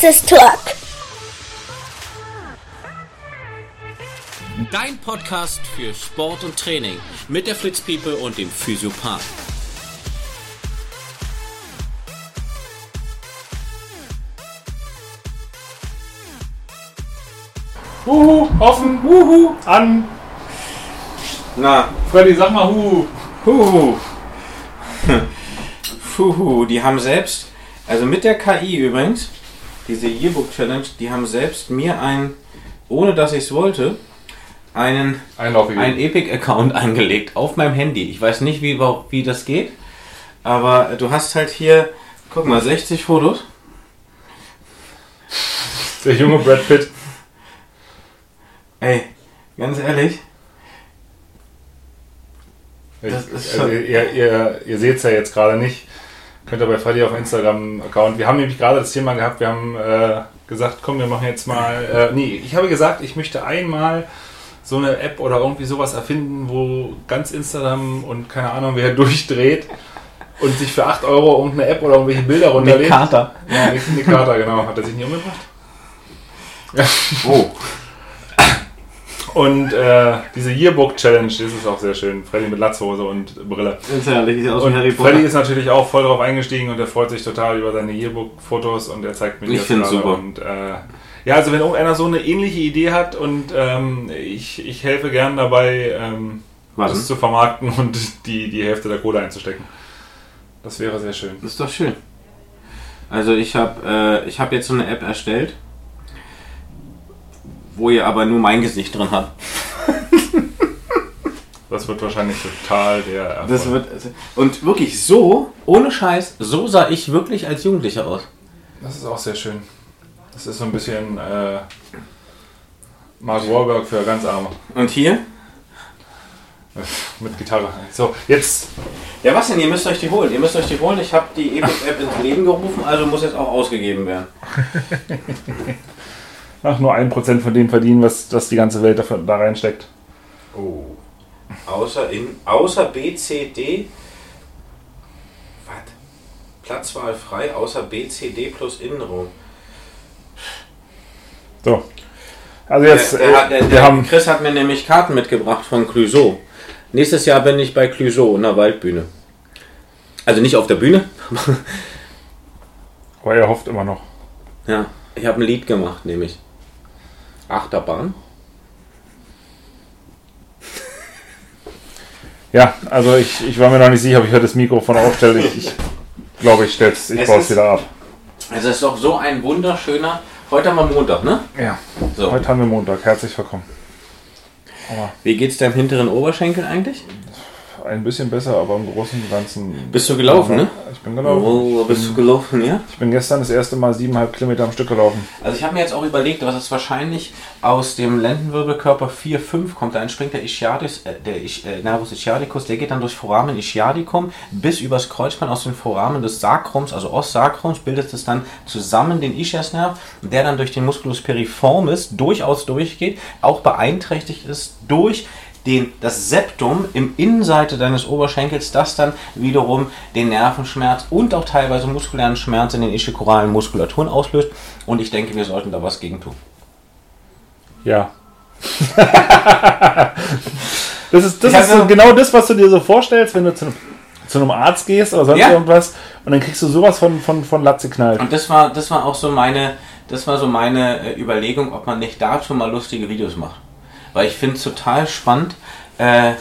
Praxistalk. Dein Podcast für Sport und Training mit der Fritz People und dem Physiopath. Huhu, offen, huhu, an. Na, Freddy, sag mal huhu. huhu. Fuhu, die haben selbst, also mit der KI übrigens, diese Yearbook Challenge, die haben selbst mir ein, ohne dass ich es wollte, einen, einen Epic-Account angelegt auf meinem Handy. Ich weiß nicht, wie, wie das geht, aber du hast halt hier, guck mal, 60 Fotos. Der junge Brad Pitt. Ey, ganz ehrlich, Ich, also ihr ihr, ihr seht es ja jetzt gerade nicht. Könnt ihr bei Freddy auf Instagram-Account. Wir haben nämlich gerade das Thema gehabt. Wir haben äh, gesagt, komm, wir machen jetzt mal. Äh, nee, ich habe gesagt, ich möchte einmal so eine App oder irgendwie sowas erfinden, wo ganz Instagram und keine Ahnung wer durchdreht und sich für 8 Euro irgendeine App oder irgendwelche Bilder runterlädt. Kater. Ja, Nick, Nick Carter, genau. Hat er sich nicht umgebracht? Oh, Und äh, diese Yearbook Challenge, das ist auch sehr schön. Freddy mit Latzhose und Brille. ist herrlich, sieht aus Und Harry Potter. Freddy ist natürlich auch voll drauf eingestiegen und er freut sich total über seine Yearbook-Fotos und er zeigt mir Ich das find's gerade. super. Und, äh, ja, also wenn irgendeiner so eine ähnliche Idee hat und ähm, ich, ich helfe gern dabei, ähm, das zu vermarkten und die, die Hälfte der Kohle einzustecken. Das wäre sehr schön. Das ist doch schön. Also ich habe äh, ich hab jetzt so eine App erstellt, wo ihr aber nur mein Gesicht drin habt. Das wird wahrscheinlich total der Erfolg. Das wird und wirklich so, ohne Scheiß, so sah ich wirklich als Jugendlicher aus. Das ist auch sehr schön. Das ist so ein bisschen äh, Mark Wahlberg für ganz Arme. Und hier? Mit Gitarre. So, jetzt. Ja, was denn? Ihr müsst euch die holen. Ihr müsst euch die holen. Ich habe die Epic App ins Leben gerufen, also muss jetzt auch ausgegeben werden. Ach, nur ein Prozent von dem verdienen, was das die ganze Welt dafür, da reinsteckt. Oh. Außer in außer B, C, D. Was? Platzwahl frei, außer B, C, D plus Innenraum. So. Also jetzt, der, der, der, wir haben. Chris hat mir nämlich Karten mitgebracht von Clouseau. Nächstes Jahr bin ich bei Clouseau in der Waldbühne. Also nicht auf der Bühne. Aber er hofft immer noch. ja, ich habe ein Lied gemacht, nämlich Achterbahn. Ja, also ich, ich war mir noch nicht sicher, ob ich heute das Mikrofon aufstelle. Ich, ich glaube, ich stell's, ich Es baue es ist- wieder ab. Also es ist doch so ein wunderschöner. Heute haben wir Montag, ne? Ja. So. Heute haben wir Montag. Herzlich willkommen. Wie geht's deinem hinteren Oberschenkel eigentlich? Ein bisschen besser, aber im Großen und Ganzen. Bist du gelaufen, ne? Ich bin gelaufen. Oh, bist du gelaufen, ja? Ich bin gestern das erste Mal siebeneinhalb Kilometer am Stück gelaufen. Also ich habe mir jetzt auch überlegt, was es wahrscheinlich aus dem Lendenwirbelkörper 4, 5 kommt. Da entspringt der Ischiadis, äh, der Isch, äh, Nervus ischiadicus, der geht dann durch Foramen ischiadicum bis übers Kreuzband aus den Foramen des Sakrums, also Ostsacrums, bildet es dann zusammen den Ischiasnerv, der dann durch den Musculus piriformis durchaus durchgeht, auch beeinträchtigt ist durch den, das Septum im Innenseite deines Oberschenkels, das dann wiederum den Nervenschmerz und auch teilweise muskulären Schmerz in den ischiokoralen Muskulaturen auslöst. Und ich denke, wir sollten da was gegen tun. Ja. das ist, das ist so genau das, was du dir so vorstellst, wenn du zu einem, zu einem Arzt gehst oder sonst Ja. irgendwas und dann kriegst du sowas von, von, von Latze knallt. Und das war, das war auch so meine, das war so meine äh, Überlegung, ob man nicht dazu mal lustige Videos macht. Weil ich finde es total spannend. Äh,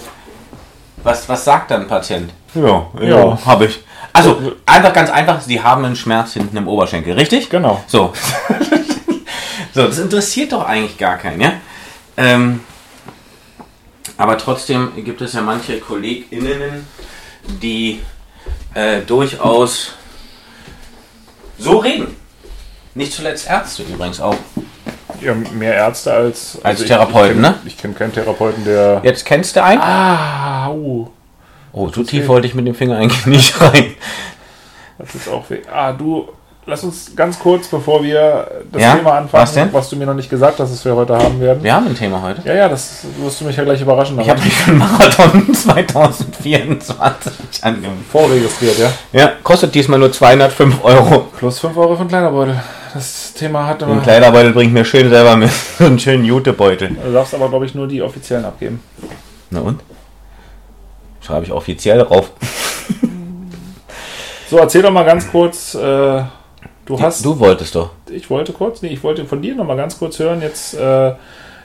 was, was sagt dann ein Patient? Ja, Ja. habe ich. Also, einfach ganz einfach, sie haben einen Schmerz hinten im Oberschenkel, richtig? Genau. So. so, das interessiert doch eigentlich gar keinen, ja? Ähm, aber trotzdem gibt es ja manche KollegInnen, die äh, durchaus so reden. Nicht zuletzt Ärzte übrigens auch. Ja, mehr Ärzte als, Als ich- Therapeuten, ich kenn, ne? Ich kenne keinen Therapeuten, der. Jetzt kennst du einen? Ah, uh, Oh, so tief wollte ich mit dem Finger eigentlich nicht rein. das ist auch weh. Ah, du, lass uns ganz kurz, bevor wir das Ja? Thema anfangen, Was denn? du mir noch nicht gesagt hast, dass wir heute haben werden. Wir haben ein Thema heute. Ja, ja, das wirst du mich ja gleich überraschen. Ich habe mich für den Marathon 2024 angemeldet. vorregistriert, ja. Ja, kostet diesmal nur 205 Euro. Plus 5 Euro für einen kleiner Beutel. Das Thema hat Den Kleiderbeutel bringe ich mir schön selber mit. So einen schönen Jutebeutel. Du darfst aber, glaube ich, nur die offiziellen abgeben. Na und? Schreibe ich offiziell drauf. So, erzähl doch mal ganz kurz. Äh, du hast. Du wolltest doch. Ich wollte kurz, nee, ich wollte von dir noch mal ganz kurz hören. Jetzt, äh,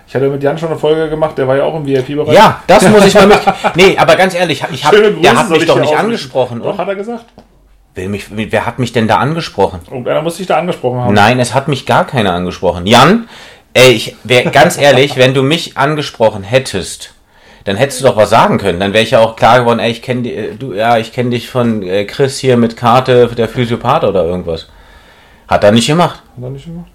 ich hatte mit Jan schon eine Folge gemacht, der war ja auch im VIP-Bereich. Ja, das muss ich mal mit. Nee, aber ganz ehrlich, ich hab, Schöne Grüße der hat mich ich doch nicht angesprochen, Doch, oder? hat er gesagt. Wer, mich, wer hat mich denn da angesprochen? Irgendeiner muss dich da angesprochen haben. Nein, es hat mich gar keiner angesprochen. Jan, ey, ich wär, ganz ehrlich, wenn du mich angesprochen hättest, dann hättest du doch was sagen können. Dann wäre ich ja auch klar geworden, ey, ich kenne äh, du, ja, ich kenne dich von äh, Chris hier mit Karte der Physiopath oder irgendwas. Hat er nicht gemacht. Hat er nicht gemacht.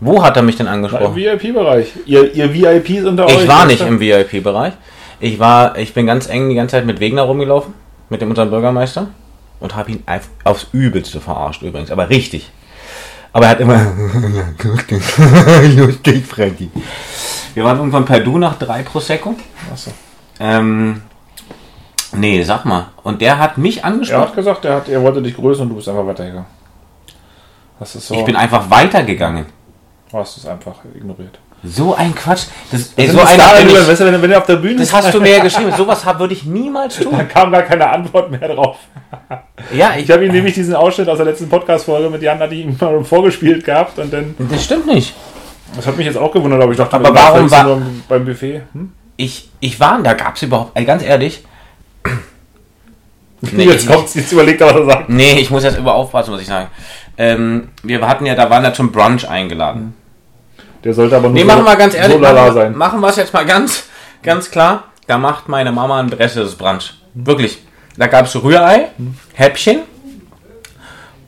Wo hat er mich denn Na, Im angesprochen? VIP-Bereich. Ihr, ihr VIPs unter euch. Ich war nicht im VIP-Bereich. Ich war, ich bin ganz eng die ganze Zeit mit Wegner rumgelaufen, mit dem unserem Bürgermeister und habe ihn auf- aufs Übelste verarscht übrigens, aber richtig. Aber er hat immer lustig, Freddy. Wir waren irgendwann per Du nach drei Prosecco. Achso. Ähm, nee, sag mal. Und der hat mich Er angesprochen. hat gesagt, er, hat, er wollte dich grüßen und du bist einfach weitergegangen. Das ist so. Ich bin einfach weitergegangen. Du hast es einfach ignoriert. So ein Quatsch. Das, ey, so da, bin wenn, ich, wenn, wenn auf der Bühne das hast du mir ja geschrieben. Sowas würde ich niemals Da tun. kam gar keine Antwort mehr drauf. Ja, Ich habe ihm nämlich diesen Ausschnitt aus der letzten Podcast-Folge mit Jan, hatte ich ihm mal vorgespielt gehabt und dann. Das stimmt nicht. Das hat mich jetzt auch gewundert, aber ich dachte, Aber warum war- nur beim Buffet? Hm? Ich, ich war, da gab es überhaupt, ey, ganz ehrlich. Nee, jetzt ich- kommt's, jetzt überlegt er, was er sagt. Nee, ich muss jetzt immer aufpassen, was ich sage. Ähm, wir hatten ja, da waren ja zum Brunch eingeladen. Der sollte aber nur Nee, so, machen wir ganz ehrlich, so lala machen, sein. machen wir es jetzt mal ganz, ganz klar. Da macht meine Mama ein besseres Brunch. Wirklich. Da gab es Rührei, Häppchen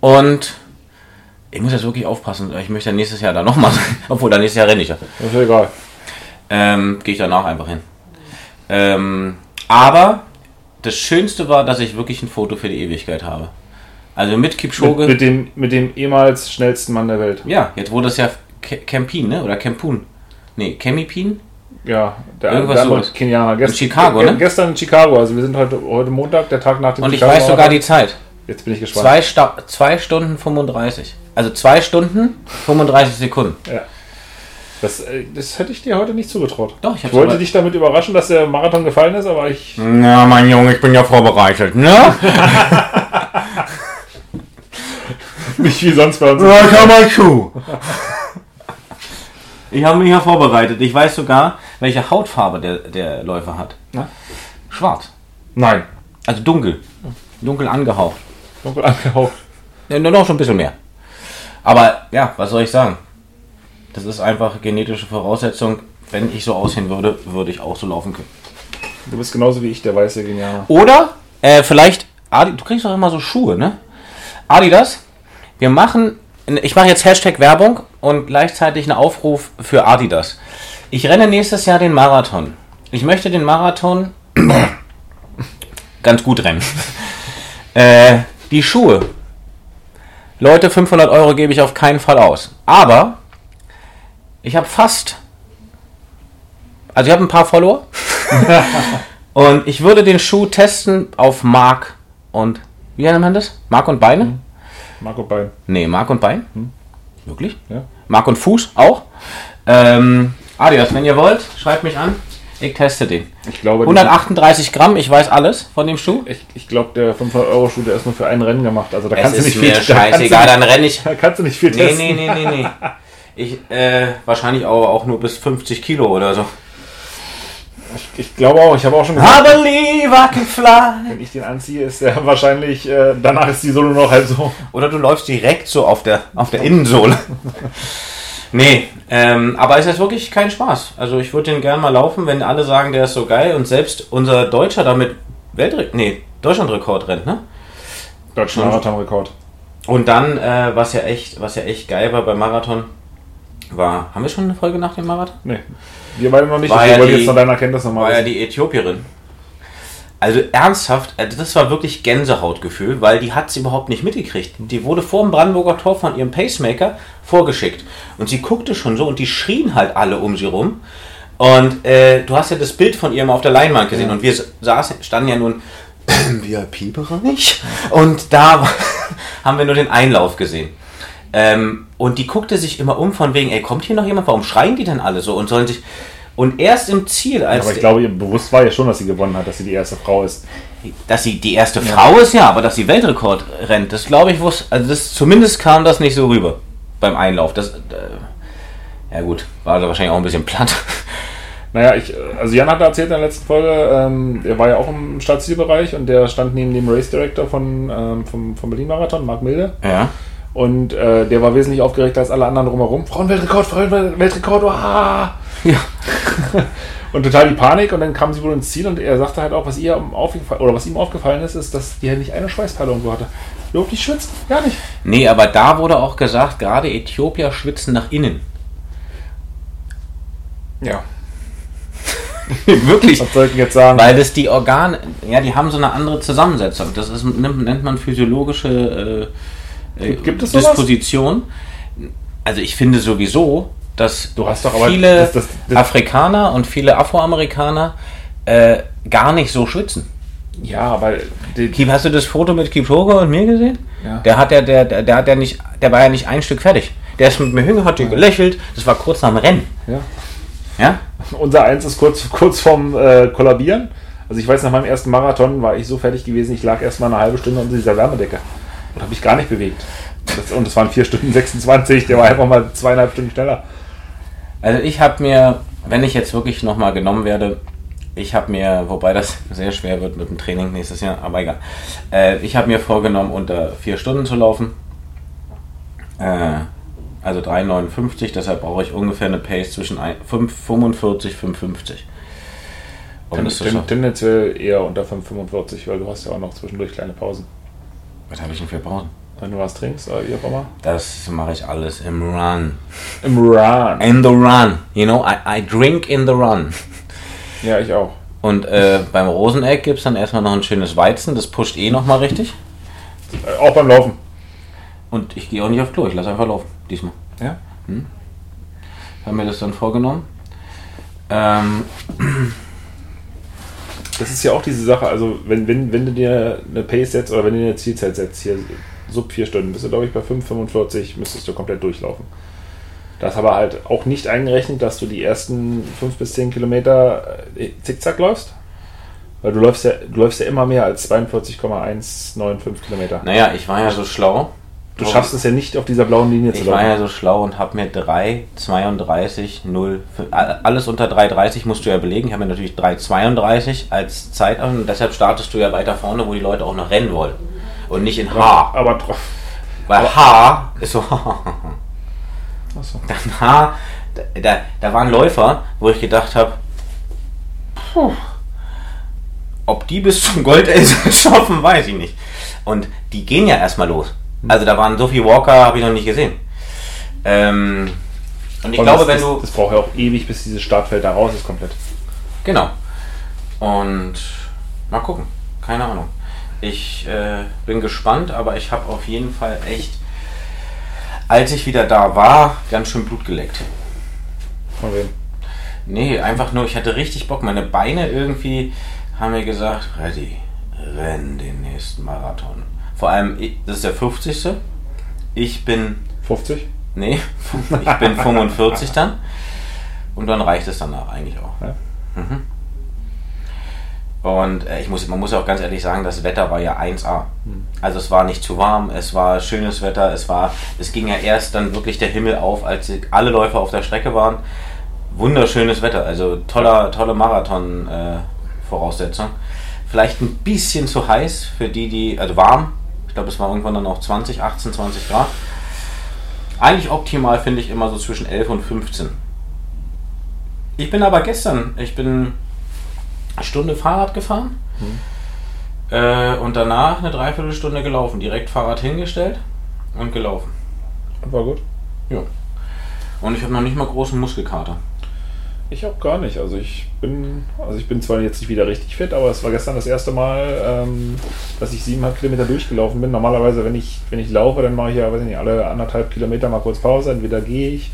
und ich muss jetzt wirklich aufpassen. Ich möchte nächstes Jahr da nochmal sein. Obwohl, dann nächstes Jahr renne ich ja. Ist egal. Ähm, Gehe ich danach einfach hin. Ähm, aber das Schönste war, dass ich wirklich ein Foto für die Ewigkeit habe. Also mit Mit, Kipchoge. mit, dem, mit dem ehemals schnellsten Mann der Welt. ja, jetzt wurde es ja Kempin, ne? Oder Kempun. Nee, Kemipin? Ja, der, Irgendwas der andere sowas. Kenianer. Gest, Chicago, ge- ne? Gestern in Chicago. Also wir sind heute, heute Montag, der Tag nach dem Und ich Chicago weiß sogar die Zeit. Jetzt bin ich gespannt. Zwei, Sta zwei Stunden 35. Also zwei Stunden 35 Sekunden. Ja. Das, äh, das hätte ich dir heute nicht zugetraut. Doch, ich Ich wollte dich damit überraschen, dass der Marathon gefallen ist, aber ich. Na, mein Junge, ich bin ja vorbereitet, ne? Nicht wie sonst bei uns. hör mal zu. Ich habe mich ja vorbereitet. Ich weiß sogar, welche Hautfarbe der, der Läufer hat. Na? Schwarz. Nein. Also dunkel. Dunkel angehaucht. Dunkel angehaucht. Ja, nur noch schon ein bisschen mehr. Aber ja, was soll ich sagen? Das ist einfach genetische Voraussetzung. Wenn ich so aussehen würde, würde ich auch so laufen können. Du bist genauso wie ich, der weiße Genialer. Oder äh, vielleicht, Adi, du kriegst doch immer so Schuhe, ne? Adidas, wir machen, ich mache jetzt Hashtag Werbung und gleichzeitig einen Aufruf für Adidas. Ich renne nächstes Jahr den Marathon. Ich möchte den Marathon ganz gut rennen. äh, die Schuhe. Leute, 500 Euro gebe ich auf keinen Fall aus. Aber ich habe fast, also ich habe ein paar Follower. Und ich würde den Schuh testen auf Mark und, wie nennt man das? Mark und Beine? Marco Bein. Nee, Mark und Bein. Wirklich? Ja. Mark und Fuß auch. Ähm, Adidas, wenn ihr wollt, schreibt mich an. Ich teste den. Ich glaube, 138 Gramm, ich weiß alles von dem Schuh. ich, ich glaube, der 500-Euro-Schuh, der ist nur für ein Rennen gemacht. Also da Es kannst du nicht viel du scheißegal, dann renne ich. Da kannst du nicht viel Nee, testen. nee, nee, nee, nee. Ich, äh, wahrscheinlich auch, auch nur bis 50 Kilo oder so. Ich glaube auch, ich habe auch schon gesagt, I believe I can fly. wenn ich den anziehe, ist der wahrscheinlich, äh, danach ist die Sohle noch halt so. Oder du läufst direkt so auf der, auf der Innensohle. nee, ähm, aber es ist wirklich kein Spaß. Also ich würde den gerne mal laufen, wenn alle sagen, der ist so geil und selbst unser Deutscher damit Weltre nee, Deutschlandrekord rennt, ne? Deutschen Marathonrekord. Und dann, äh, was ja echt, was ja echt geil war beim Marathon, war, haben wir schon eine Folge nach dem Marathon? Nee, wir beide noch nicht. War ich ja wollte die- jetzt noch deiner Kenntnis nochmal war ja die Äthiopierin. Also ernsthaft, also das war wirklich Gänsehautgefühl, weil die hat es überhaupt nicht mitgekriegt. Die wurde vor dem Brandenburger Tor von ihrem Pacemaker vorgeschickt. Und sie guckte schon so und die schrien halt alle um sie rum. Und äh, du hast ja das Bild von ihr mal auf der Leinwand gesehen. Und wir saßen, standen ja nun im VIP-Bereich. Und da haben wir nur den Einlauf gesehen. Ähm, und die guckte sich immer um von wegen, ey, kommt hier noch jemand? Warum schreien die denn alle so und sollen sich... Und erst im Ziel, als Aber ich glaube, ihr bewusst war ja schon, dass sie gewonnen hat, dass sie die erste Frau ist. dass sie die erste Frau ist, ja, aber dass sie Weltrekord rennt, das glaube ich wusste, also das, zumindest kam das nicht so rüber beim Einlauf. Das, äh, ja gut, war also wahrscheinlich auch ein bisschen platt. Naja, ich, also Jan hat erzählt in der letzten Folge, ähm, er war ja auch im Startzielbereich und der stand neben dem Race Director von, ähm, vom, vom Berlin-Marathon, Marc Milde. Ja. Und äh, der war wesentlich aufgeregter als alle anderen drumherum. Frauenweltrekord, Frauenweltrekord, ah! Ja. Und total die Panik und dann kamen sie wohl ins Ziel und er sagte halt auch, was ihr aufgefallen oder was ihm aufgefallen ist, ist, dass die halt nicht eine Schweißperle irgendwo hatte. Überhaupt nicht schwitzt, gar nicht. Nee, aber da wurde auch gesagt, gerade Äthiopier schwitzen nach innen. Ja. Wirklich. Was soll ich denn jetzt sagen? Weil das die Organe, ja, die haben so eine andere Zusammensetzung. Das ist, nennt, nennt man physiologische äh, äh, Gibt es sowas? Disposition. Also ich finde sowieso, dass Du hast doch aber- viele das- das- das- Afrikaner und viele Afroamerikaner äh, gar nicht so schwitzen. ja, aber die, Kip, hast du das Foto mit Kipchoge und mir gesehen? Ja. Der hat ja, der, der, der hat ja nicht, der war ja nicht ein Stück fertig. Der ist mit mir hingegangen, hat dir gelächelt. Das war kurz nach dem Rennen. ja. Ja? Unser Eins ist kurz, kurz vorm äh, Kollabieren. Also ich weiß, nach meinem ersten Marathon war ich so fertig gewesen, ich lag erst mal eine halbe Stunde unter dieser Wärmedecke und habe mich gar nicht bewegt. Das, und das waren 4 Stunden 26, der war einfach mal zweieinhalb Stunden schneller. Also ich habe mir, wenn ich jetzt wirklich nochmal genommen werde, ich habe mir, wobei das sehr schwer wird mit dem Training nächstes Jahr, aber egal. Äh, ich habe mir vorgenommen, unter vier Stunden zu laufen. Äh, also 3,59, deshalb brauche ich ungefähr eine Pace zwischen ein- 5, 45 5,50. Um Ten, schaffen. tendenziell eher unter 5,45, weil du hast ja auch noch zwischendurch kleine Pausen. Was habe ich denn für Pausen? Wenn du was trinkst, oder wie auch immer. Das mache ich alles im Run. Im Run. In the run. You know, I, I drink in the run. Ja, ich auch. Und äh, beim Roseneck gibt es dann erstmal noch ein schönes Weizen, das pusht eh nochmal richtig. Äh, auch beim Laufen. Und ich gehe auch nicht auf Klo, ich lasse einfach laufen, diesmal. Ja. Haben mir das dann vorgenommen. Ähm, Das ist ja auch diese Sache, also wenn, wenn, wenn du dir eine Pace setzt oder wenn du dir eine Zielzeit setzt, hier sub 4 Stunden, bist du glaube ich bei 5,45 müsstest du komplett durchlaufen. Das aber halt auch nicht eingerechnet, dass du die ersten 5 bis 10 Kilometer äh, zickzack läufst. Weil du läufst ja, du läufst ja immer mehr als 42,195 Kilometer. naja, ich war ja so schlau. Du schaffst es ja nicht auf dieser blauen Linie zu Ich war laufen. ja so schlau und habe mir 3, 32, 0, alles unter 3,30 musst du ja belegen. Ich habe mir natürlich 3,32 als Zeit an und deshalb startest du ja weiter vorne, wo die Leute auch noch rennen wollen. Und nicht in H. Aber tro- Weil H ist so. Achso. Dann H, da, da, da waren Läufer, wo ich gedacht habe, ob die bis zum Goldelse schaffen, weiß ich nicht. Und die gehen ja erstmal los. Also da waren so viele Walker, habe ich noch nicht gesehen. Ähm, und ich Und glaube, das, wenn du. Das braucht ja auch ewig, bis dieses Startfeld da raus ist komplett. Genau. Und mal gucken. Keine Ahnung. Ich äh, bin gespannt, aber ich habe auf jeden Fall echt, als ich wieder da war, ganz schön Blut geleckt. Von wem? Nee, einfach nur, ich hatte richtig Bock. Meine Beine irgendwie haben mir gesagt, Reddy, renn den nächsten Marathon. Vor allem, das ist der 50. Ich bin, 50? nee, ich bin 45 dann. Und dann reicht es danach eigentlich auch. Ja. Mhm. Und äh, ich muss, man muss auch ganz ehrlich sagen, das Wetter war ja 1A. Also es war nicht zu warm, es war schönes Wetter, es war, es ging ja erst dann wirklich der Himmel auf, als alle Läufer auf der Strecke waren. Wunderschönes Wetter, also toller, tolle Marathon-Voraussetzung. Vielleicht ein bisschen zu heiß für die, die, also warm. Ich glaube, es war irgendwann dann auch 20, 18, 20 Grad. Eigentlich optimal finde ich immer so zwischen 11 und 15. Ich bin aber gestern, ich bin eine Stunde Fahrrad gefahren äh, und danach eine Dreiviertelstunde gelaufen. Direkt Fahrrad hingestellt und gelaufen. War gut. Ja. Und ich habe noch nicht mal großen Muskelkater. Ich auch gar nicht. Also ich bin, also ich bin zwar jetzt nicht wieder richtig fit, aber es war gestern das erste Mal, ähm, dass ich siebeneinhalb Kilometer durchgelaufen bin. Normalerweise, wenn ich, wenn ich laufe, dann mache ich ja, weiß ich nicht, alle anderthalb Kilometer mal kurz Pause. Entweder gehe ich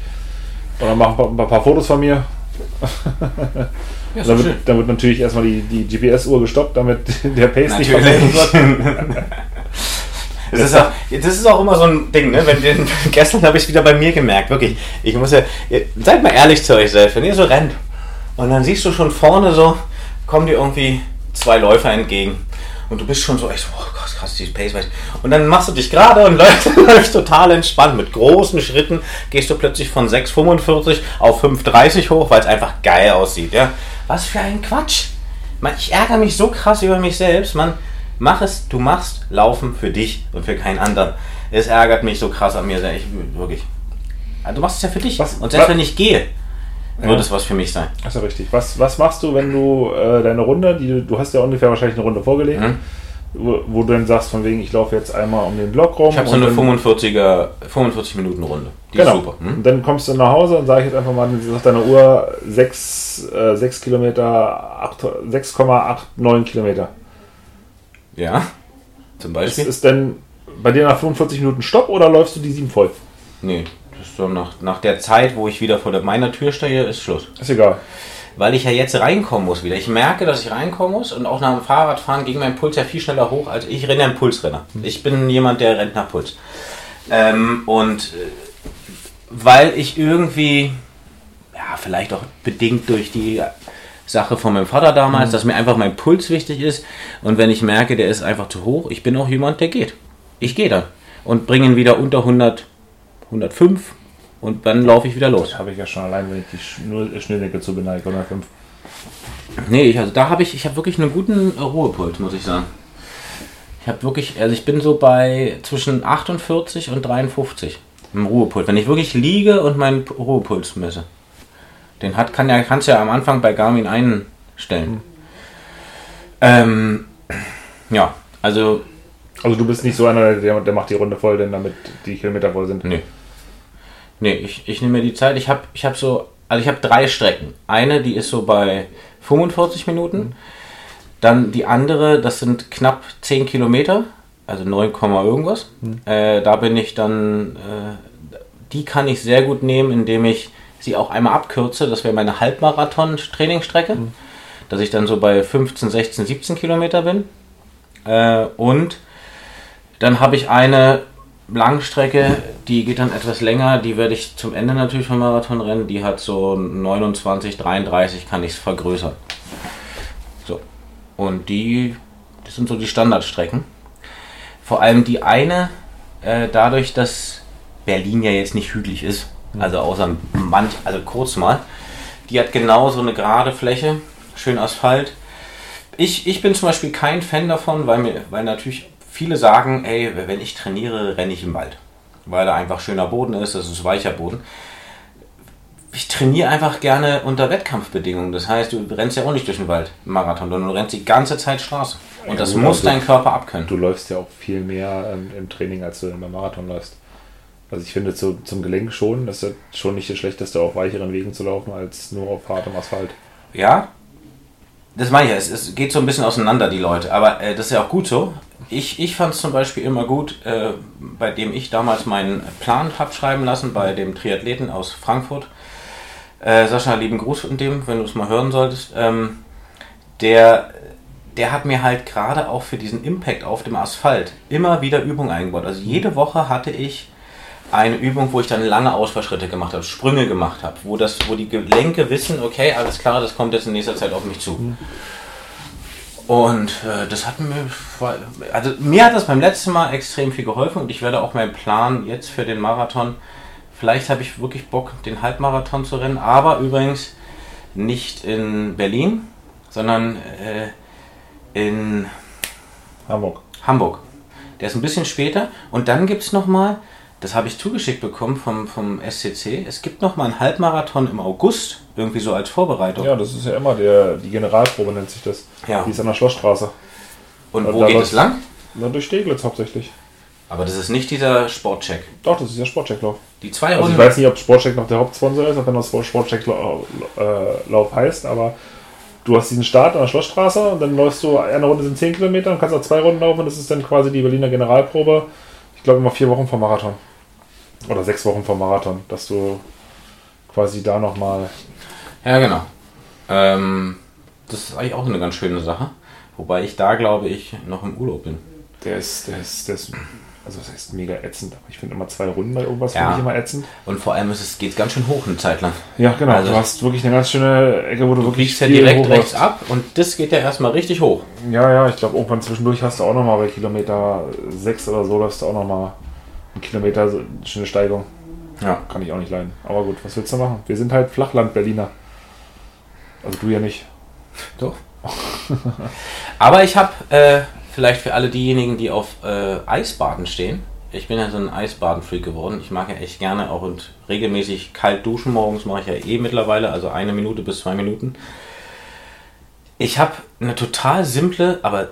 oder mache ein paar, ein paar Fotos von mir. Ja, dann, wird, dann wird natürlich erstmal die, die GPS-Uhr gestoppt, damit der Pace nicht vergessen wird. Das ist, auch, das ist auch immer so ein Ding, ne? Wenn den, gestern habe ich es wieder bei mir gemerkt, wirklich. Ich muss ja, seid mal ehrlich zu euch selbst, wenn ihr so rennt und dann siehst du schon vorne so, kommen dir irgendwie zwei Läufer entgegen und du bist schon so echt so, oh Gott, krass, die Pace weiß. Und dann machst du dich gerade und läufst, läufst total entspannt. Mit großen Schritten gehst du plötzlich von 6,45 auf 5,30 hoch, weil es einfach geil aussieht. Ja? Was für ein Quatsch. Man, ich ärgere mich so krass über mich selbst. Man, mach es, du machst Laufen für dich und für keinen anderen. Es ärgert mich so krass an mir. Ich, wirklich. Du machst es ja für dich. Was- und selbst was- wenn ich gehe, Ja. wird es was für mich sein. Das ist ja richtig. Was, was machst du, wenn du äh, deine Runde, die, du- hast ja ungefähr wahrscheinlich eine Runde vorgelegt, Mhm. wo, wo du dann sagst, von wegen, ich laufe jetzt einmal um den Block rum. Ich habe so eine dann- 45er, 45 Minuten Runde. Die Genau. ist super. Hm? Und dann kommst du nach Hause und sage ich jetzt einfach mal, auf deiner Uhr 6, äh, 6 Kilometer, acht- 6,89 Kilometer. Ja. Zum Ist, Beispiel? ist denn bei dir nach 45 Minuten Stopp oder läufst du die 7 voll? nee, das ist so nach, nach der Zeit, wo ich wieder vor der, meiner Tür stehe, ist Schluss. Ist egal. Weil ich ja jetzt reinkommen muss wieder. Ich merke, dass ich reinkommen muss und auch nach dem Fahrradfahren ging mein Puls ja viel schneller hoch, als ich renne ein Pulsrenner. Ich bin jemand, der rennt nach Puls. Ähm, und äh, weil ich irgendwie, ja, vielleicht auch bedingt durch die Sache von meinem Vater damals, dass mir einfach mein Puls wichtig ist und wenn ich merke, der ist einfach zu hoch, ich bin auch jemand, der geht. Ich gehe dann und bringe ihn wieder unter 100, 105 und dann laufe ich wieder los. Habe ich ja schon allein, wenn ich die Schnür- Schnürnickel zu beneige, 105. Nee, ich, also da habe ich, ich habe wirklich einen guten Ruhepuls, muss ich sagen. Ich habe wirklich, also ich bin so bei zwischen 48 und 53 im Ruhepuls. Wenn ich wirklich liege und meinen Ruhepuls messe. Den hat, kann ja, kannst ja am Anfang bei Garmin einstellen. Ähm, ja, also, Also du bist nicht so einer, der, der macht die Runde voll, denn damit die Kilometer voll sind. nee. Nee, ich, ich nehme mir die Zeit. Ich habe ich hab so, also ich habe drei Strecken. Eine, die ist so bei 45 Minuten. Dann die andere, das sind knapp 10 Kilometer, also 9, Komma irgendwas. Äh, da bin ich dann, äh, die kann ich sehr gut nehmen, indem ich sie auch einmal abkürze. Das wäre meine Halbmarathon-Trainingsstrecke. Dass ich dann so bei 15, 16, 17 Kilometer bin. Äh, und dann habe ich eine Langstrecke, die geht dann etwas länger. Die werde ich zum Ende natürlich vom Marathonrennen. Die hat so 29, 33, kann ich es vergrößern. So. Und die, das sind so die Standardstrecken. Vor allem die eine, äh, dadurch, dass Berlin ja jetzt nicht hügelig ist, also außer manch, also kurz mal, die hat genau so eine gerade Fläche, schön Asphalt. Ich, ich bin zum Beispiel kein Fan davon, weil, mir, weil natürlich viele sagen, ey, wenn ich trainiere, renne ich im Wald. Weil da einfach schöner Boden ist, das ist weicher Boden. Ich trainiere einfach gerne unter Wettkampfbedingungen. Das heißt, du rennst ja auch nicht durch den Wald im Marathon, sondern du rennst die ganze Zeit Straße. Und Ja, das gut, muss also- dein Körper abkönnen. Du läufst ja auch viel mehr ähm, im Training, als du beim Marathon läufst. Also ich finde zu, zum Gelenk schon, das ist ja schon nicht das Schlechteste, auf weicheren Wegen zu laufen, als nur auf hartem Asphalt. Ja, das meine ich ja. Es, es geht so ein bisschen auseinander, die Leute. Aber äh, das ist ja auch gut so. Ich, ich fand es zum Beispiel immer gut, äh, bei dem ich damals meinen Plan habe schreiben lassen, bei dem Triathleten aus Frankfurt. Äh, Sascha, lieben Gruß von dem, wenn du es mal hören solltest. Ähm, der, der hat mir halt gerade auch für diesen Impact auf dem Asphalt immer wieder Übungen eingebaut. Also jede Woche hatte ich eine Übung, wo ich dann lange Ausfallschritte gemacht habe, Sprünge gemacht habe, wo, das, wo die Gelenke wissen, okay, alles klar, das kommt jetzt in nächster Zeit auf mich zu. Und äh, das hat mir, also mir hat das beim letzten Mal extrem viel geholfen und ich werde auch meinen Plan jetzt für den Marathon, vielleicht habe ich wirklich Bock, den Halbmarathon zu rennen, aber übrigens nicht in Berlin, sondern äh, in Hamburg. Hamburg. Der ist ein bisschen später. Und dann gibt es nochmal, das habe ich zugeschickt bekommen vom, vom SCC, es gibt nochmal einen Halbmarathon im August, irgendwie so als Vorbereitung. Ja, das ist ja immer der, die Generalprobe nennt sich das. Ja. Die ist an der Schlossstraße. Und Und wo geht es lang? Na, durch Steglitz hauptsächlich. Aber das ist nicht dieser Sportcheck. Doch, das ist ja Sportchecklauf. Die zwei Also ich Runden. weiß nicht, ob Sportcheck noch der Hauptsponsor ist, ob das Sportchecklauf äh, heißt, aber du hast diesen Start an der Schlossstraße und dann läufst du, eine Runde sind 10 Kilometer und kannst auch zwei Runden laufen und das ist dann quasi die Berliner Generalprobe. Ich glaube immer vier Wochen vom Marathon. Oder sechs Wochen vom Marathon, dass du quasi da nochmal. Ja, genau. Ähm, das ist eigentlich auch eine ganz schöne Sache. Wobei ich da, glaube ich, noch im Urlaub bin. Der ist, der ist, der ist also das heißt mega ätzend, aber ich finde immer zwei Runden bei irgendwas Ja. finde ich immer ätzend. Und vor allem ist es, geht ganz schön hoch eine Zeit lang. Ja, genau. Also- du hast wirklich eine ganz schöne Ecke, wo du Du wirklich ja direkt rechts hast. ab und das geht ja erstmal richtig hoch. Ja, ja, ich glaube, irgendwann zwischendurch hast du auch nochmal bei Kilometer 6 oder so, läufst du auch nochmal einen Kilometer so eine schöne Steigung. Ja. Kann ich auch nicht leiden. Aber gut, was willst du machen? Wir sind halt Flachland-Berliner. Also du ja nicht. Doch. Aber ich habe äh, vielleicht für alle diejenigen, die auf äh, Eisbaden stehen. Ich bin ja so ein Eisbaden-Freak geworden. Ich mag ja echt gerne auch und regelmäßig kalt duschen morgens mache ich ja eh mittlerweile, also eine Minute bis zwei Minuten. Ich habe eine total simple, aber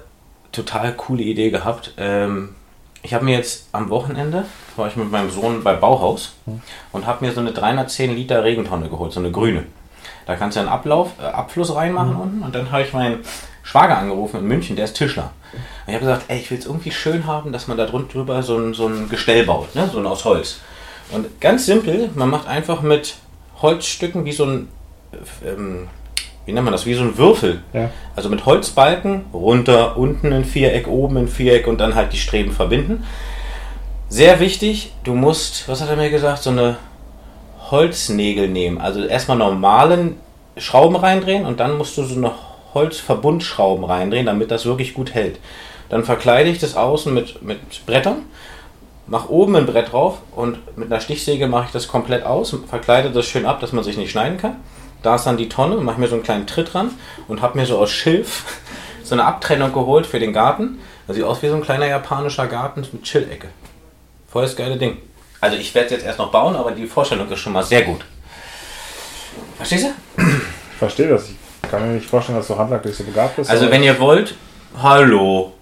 total coole Idee gehabt. Ähm, ich habe mir jetzt am Wochenende, war ich mit meinem Sohn bei Bauhaus und habe mir so eine 310 Liter Regentonne geholt, so eine grüne. Da kannst du einen Ablauf, äh, Abfluss reinmachen unten und dann habe ich meinen Schwager angerufen in München, der ist Tischler. Und ich habe gesagt, ey, ich will es irgendwie schön haben, dass man da drüber so ein, so ein Gestell baut, ne? so ein aus Holz. Und ganz simpel, man macht einfach mit Holzstücken wie so ein, äh, ähm, wie nennt man das, wie so ein Würfel. Ja. Also mit Holzbalken, runter, unten ein Viereck, oben ein Viereck und dann halt die Streben verbinden. Sehr wichtig, du musst, was hat er mir gesagt, so eine Holznägel nehmen. Also erstmal normalen Schrauben reindrehen und dann musst du so eine Holzverbundschrauben reindrehen, damit das wirklich gut hält. Dann verkleide ich das außen mit, mit Brettern, mache oben ein Brett drauf und mit einer Stichsäge mache ich das komplett aus, verkleide das schön ab, dass man sich nicht schneiden kann. Da ist dann die Tonne, mache mir so einen kleinen Tritt dran und habe mir so aus Schilf so eine Abtrennung geholt für den Garten. Das sieht aus wie so ein kleiner japanischer Garten mit Chill-Ecke. Voll das geile Ding. Also ich werde es jetzt erst noch bauen, aber die Vorstellung ist schon mal sehr gut. Verstehst du? Ich verstehe das. Ich kann mir nicht vorstellen, dass du handwerklich so begabt bist. Also wenn ihr wollt, hallo.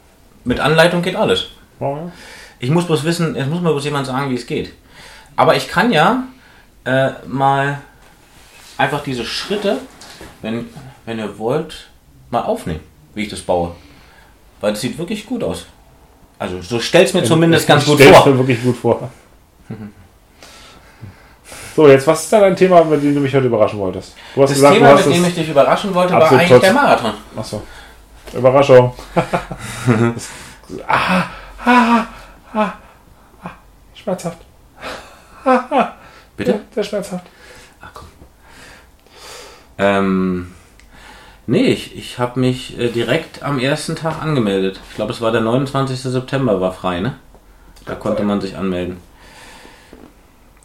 Mit Anleitung geht alles. Oh, ja. Ich muss bloß wissen, es muss mir bloß jemand sagen, wie es geht. Aber ich kann ja äh, mal einfach diese Schritte, wenn, wenn ihr wollt, mal aufnehmen, wie ich das baue. Weil es sieht wirklich gut aus. Also so stellt mir zumindest ganz gut vor. mir wirklich gut vor. So, jetzt, was ist denn dein Thema, mit dem du mich heute überraschen wolltest? Du hast Das gesagt, Thema, du hast mit dem es. ich dich überraschen wollte, war eigentlich trotz- der Marathon. Achso. Überraschung. Das- ah, ah, ah, ah, schmerzhaft. Bitte? Sehr schmerzhaft. Ähm, nee, ich, ich habe mich äh, direkt am ersten Tag angemeldet. Ich glaube, es war der 29. September, war frei, ne? Da konnte man sich anmelden.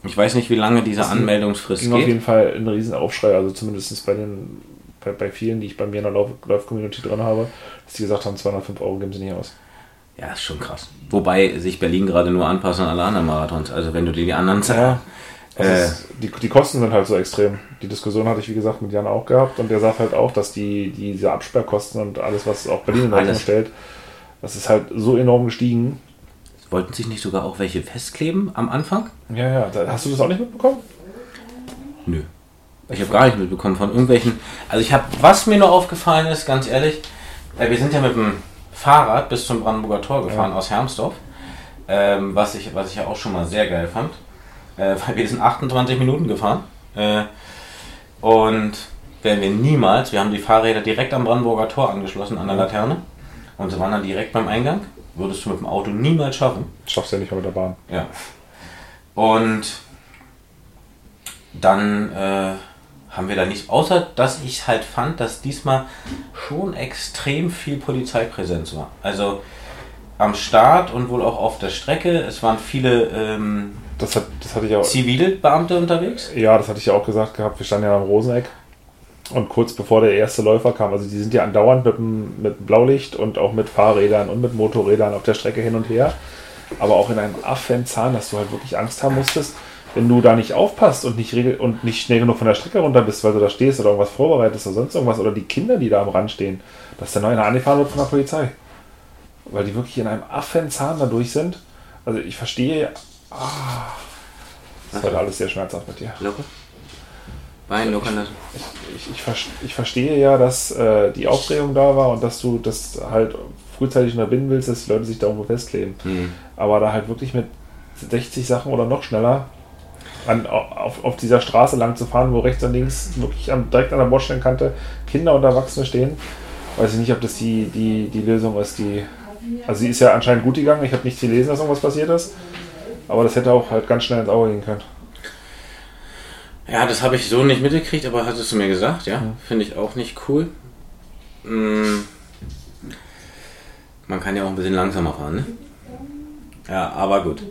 Ich weiß nicht, wie lange diese Das Anmeldungsfrist ging auf geht. jeden Fall ein Riesenaufschrei, also zumindest bei den bei, bei vielen, die ich bei mir in der Lauf- Lauf-Community drin habe, dass die gesagt haben, 205 Euro geben sie nicht aus. Ja, ist schon krass. Wobei sich Berlin gerade nur anpasst an alle anderen Marathons. Also wenn du dir die anderen Ja. Also Äh. es, die, die Kosten sind halt so extrem. Die Diskussion hatte ich, wie gesagt, mit Jan auch gehabt und der sagt halt auch, dass die, die diese Absperrkosten und alles, was auch Berlin in Rechnung stellt, das ist halt so enorm gestiegen. wollten sich nicht sogar auch welche festkleben am Anfang? Ja, ja. Hast du das auch nicht mitbekommen? Nö. Ich habe gar nicht mitbekommen von irgendwelchen. Also ich habe, was mir nur aufgefallen ist, ganz ehrlich, äh, wir sind ja mit dem Fahrrad bis zum Brandenburger Tor gefahren aus Hermsdorf, ähm, was ich, was ich ja auch schon mal sehr geil fand, äh, weil wir sind 28 Minuten gefahren äh, und werden wir niemals. Wir haben die Fahrräder direkt am Brandenburger Tor angeschlossen an der Laterne und sie waren dann direkt beim Eingang. Würdest du mit dem Auto niemals schaffen. Schaffst du ja nicht mal mit der Bahn. Ja. Und dann äh, haben wir da nichts, außer dass ich halt fand, dass diesmal schon extrem viel Polizeipräsenz war. Also am Start und wohl auch auf der Strecke. Es waren viele ähm, Das, hat, das hatte ich auch. Zivilbeamte unterwegs. Ja, das hatte ich ja auch gesagt gehabt. Wir standen ja am Roseneck. Und kurz bevor der erste Läufer kam, also die sind ja andauernd mit, dem, mit Blaulicht und auch mit Fahrrädern und mit Motorrädern auf der Strecke hin und her. Aber auch in einem Affenzahn, dass du halt wirklich Angst haben musstest, wenn du da nicht aufpasst und nicht, regel und nicht schnell genug von der Strecke runter bist, weil du da stehst oder irgendwas vorbereitest oder sonst irgendwas, oder die Kinder, die da am Rand stehen, dass der neue angefahren wird von der Polizei. Weil die wirklich in einem Affenzahn da durch sind. Also ich verstehe. Ah, das ist heute alles sehr schmerzhaft mit dir. Locker. Bein lockern lassen. ich, ich, vers- ich verstehe ja, dass äh, die Aufregung da war und dass du das halt frühzeitig unterbinden willst, dass die Leute sich da irgendwo festkleben. Hm. Aber da halt wirklich mit 60 Sachen oder noch schneller an, auf, auf dieser Straße lang zu fahren, wo rechts und links wirklich am, direkt an der Bordsteinkante Kinder und Erwachsene stehen, weiß ich nicht, ob das die, die, die Lösung ist, die Also sie ist ja anscheinend gut gegangen. Ich habe nicht gelesen, dass irgendwas passiert ist. Aber das hätte auch halt ganz schnell ins Auge gehen können. Ja, das habe ich so nicht mitgekriegt, aber hattest du mir gesagt, ja? Finde ich auch nicht cool. Mm. Man kann ja auch ein bisschen langsamer fahren, ne? Ja, aber gut.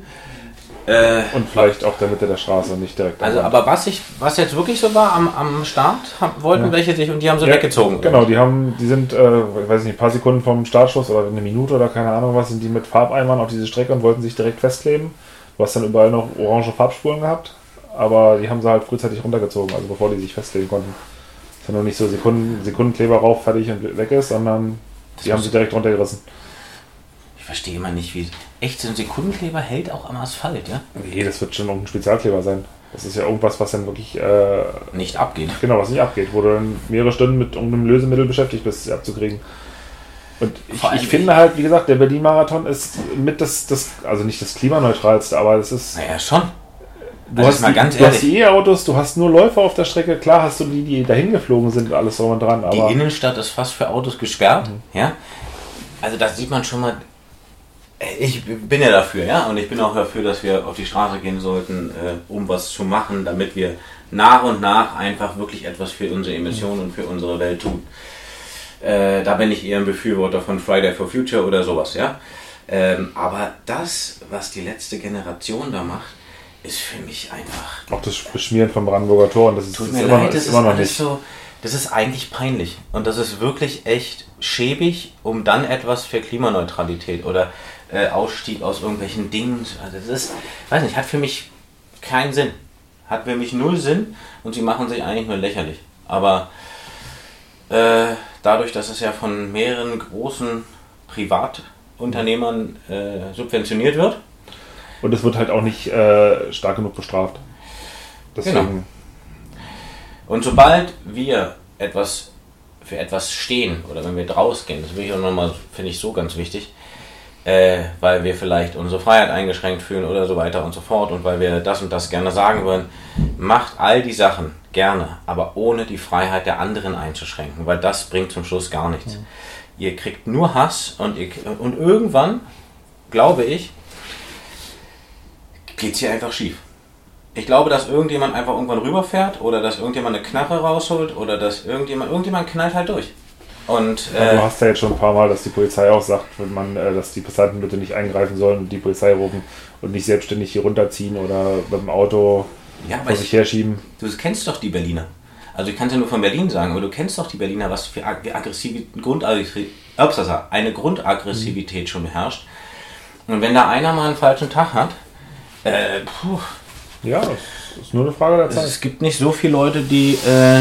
Äh, Und vielleicht auch der Mitte der Straße nicht direkt. also, Rand. aber was ich, was jetzt wirklich so war, am, am Start hab, wollten Ja. welche sich und die haben sie Ja, weggezogen. Genau, die haben, die sind, äh, ich weiß nicht, ein paar Sekunden vom Startschuss oder eine Minute oder keine Ahnung was, sind die mit Farbeimern auf diese Strecke und wollten sich direkt festkleben. Du hast dann überall noch orange Farbspuren gehabt, aber die haben sie halt frühzeitig runtergezogen, also bevor die sich festkleben konnten. Ist ja noch nicht so Sekunden, Sekundenkleber rauf, fertig und weg ist, sondern die haben sie direkt runtergerissen. Ich verstehe immer nicht, wie. Echt, so ein Sekundenkleber hält auch am Asphalt, ja? Nee, das wird schon irgendein Spezialkleber sein. Das ist ja irgendwas, was dann wirklich, äh, Nicht abgeht. genau, was nicht abgeht, wo du dann mehrere Stunden mit irgendeinem Lösemittel beschäftigt bist, sie abzukriegen. Und ich, ich finde halt, wie gesagt, der Berlin-Marathon ist mit das, das, also nicht das klimaneutralste, aber das ist, Naja, schon. du, Also hast mal die, ganz du hast ehrlich. die E-Autos, du hast nur Läufer auf der Strecke, klar hast du die, die dahin geflogen sind, alles so und dran, Die aber Innenstadt ist fast für Autos gesperrt, ja? Also da sieht man schon mal. Ich bin ja dafür, ja, und ich bin auch dafür, dass wir auf die Straße gehen sollten, äh, um was zu machen, damit wir nach und nach einfach wirklich etwas für unsere Emissionen und für unsere Welt tun. Äh, da bin ich eher ein Befürworter von Friday for Future oder sowas, ja. Ähm, aber das, was die letzte Generation da macht, ist für mich einfach auch das Beschmieren vom Brandenburger Tor, und das ist, Tut ist mir immer, leid, noch- das ist ist immer noch nicht. so. Das ist eigentlich peinlich. Und das ist wirklich echt schäbig, um dann etwas für Klimaneutralität oder äh, Ausstieg aus irgendwelchen Dingen. Also das ist, weiß nicht, hat für mich keinen Sinn. Hat für mich null Sinn und sie machen sich eigentlich nur lächerlich. Aber äh, dadurch, dass es ja von mehreren großen Privatunternehmern äh, subventioniert wird, Und es wird halt auch nicht äh, stark genug bestraft. Deswegen, Genau. Und sobald wir etwas für etwas stehen oder wenn wir draus gehen, das will ich auch nochmal, finde ich so ganz wichtig, äh, weil wir vielleicht unsere Freiheit eingeschränkt fühlen oder so weiter und so fort und weil wir das und das gerne sagen wollen, macht all die Sachen gerne, aber ohne die Freiheit der anderen einzuschränken, weil das bringt zum Schluss gar nichts. Ihr kriegt nur Hass und, ihr, und irgendwann, glaube ich, geht es hier einfach schief. Ich glaube, dass irgendjemand einfach irgendwann rüberfährt oder dass irgendjemand eine Knarre rausholt oder dass irgendjemand, irgendjemand knallt halt durch. Und Ja, du äh, hast ja jetzt schon ein paar Mal, dass die Polizei auch sagt, wenn man, äh, dass die Passanten bitte nicht eingreifen sollen und die Polizei rufen und nicht selbstständig hier runterziehen oder mit dem Auto ja, vor sich ich, herschieben. du kennst doch die Berliner. Also ich kann es ja nur von Berlin sagen, aber du kennst doch die Berliner, was für ag- aggressive Grundaggressivität, eine Grundaggressivität schon herrscht. Und wenn da einer mal einen falschen Tag hat, äh, puh, Ja, das ist nur eine Frage der Also Zeit. es gibt nicht so viele Leute, die äh,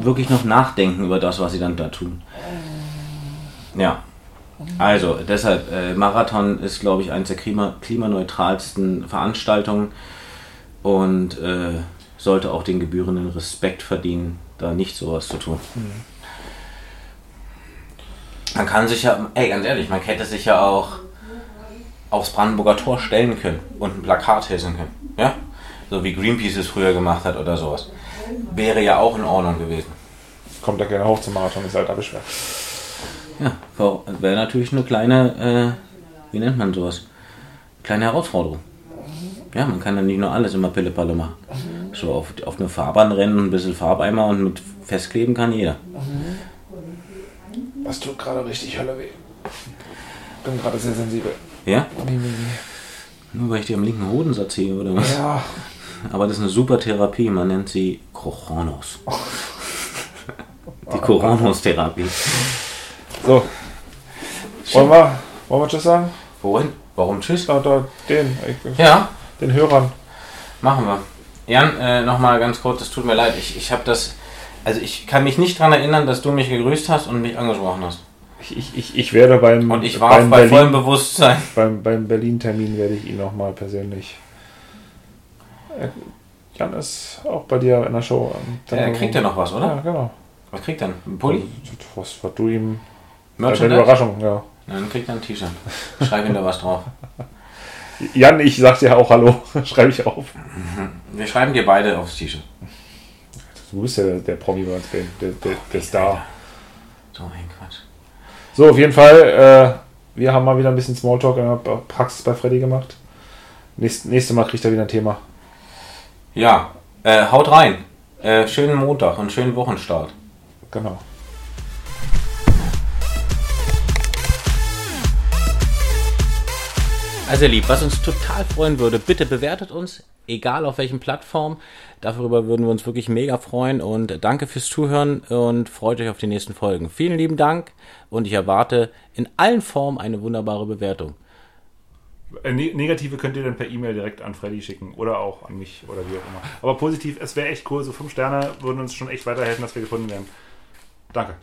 wirklich noch nachdenken über das, was sie dann da tun. Ja. Also, deshalb, äh, Marathon ist, glaube ich, eines der klima klimaneutralsten Veranstaltungen und äh, sollte auch den gebührenden Respekt verdienen, da nicht sowas zu tun. Man kann sich ja, ey, ganz ehrlich, man hätte sich ja auch aufs Brandenburger Tor stellen können und ein Plakat hissen können. Ja? So wie Greenpeace es früher gemacht hat oder sowas. Wäre ja auch in Ordnung gewesen. Kommt da gerne hoch zum Marathon, ist halt abgeschwert. Ja, wäre natürlich eine kleine, äh, wie nennt man sowas? Kleine Herausforderung. Ja, man kann ja nicht nur alles immer Pille-Palle machen. So auf, auf eine Fahrbahn rennen, ein bisschen Farbeimer und mit festkleben kann jeder. Das tut gerade richtig Hölle weh. Bin gerade sehr sensibel. Ja? Nur weil ich dir am linken Hodensatz ziehe oder was? Ja. Aber das ist eine super Therapie, man nennt sie Coronos. Die Coronos-Therapie. So. Wollen wir, wollen wir Tschüss sagen? Wohin? Warum tschüss? Da, da, den, Ja, den Hörern. machen wir. Jan, äh, nochmal ganz kurz, es tut mir leid, ich, ich habe das, also ich kann mich nicht daran erinnern, dass du mich gegrüßt hast und mich angesprochen hast. Ich, ich, ich, werde beim, Und ich war beim, bei vollem Berlin, Bewusstsein. beim, beim Berlin-Termin werde ich ihn nochmal persönlich. Jan ist auch bei dir in der Show. Und Äh, kriegt er noch was, oder? Ja, genau. Was kriegt er? Ein Pulli? Was, was du ihm. Eine Merchandise? Überraschung, ja. Dann kriegt er ein T-Shirt. Schreib ihm da was drauf. Jan, ich sag dir auch Hallo. Schreibe ich auf. Wir schreiben dir beide aufs T-Shirt. Du bist ja der, der Promi bei uns, der, der, der, der Star. So ein Quatsch. So, auf jeden Fall, äh, wir haben mal wieder ein bisschen Smalltalk in der Praxis bei Freddy gemacht. Nächst, nächstes Mal kriegt er wieder ein Thema. Ja, äh, haut rein. Äh, schönen Montag und schönen Wochenstart. Genau. Also lieb, was uns total freuen würde, bitte bewertet uns, egal auf welchen Plattform. Darüber würden wir uns wirklich mega freuen und danke fürs Zuhören und freut euch auf die nächsten Folgen. Vielen lieben Dank und ich erwarte in allen Formen eine wunderbare Bewertung. Äh, ne negative könnt ihr dann per E-Mail direkt an Freddy schicken oder auch an mich oder wie auch immer. Aber positiv, es wäre echt cool, so fünf Sterne würden uns schon echt weiterhelfen, dass wir gefunden werden. Danke.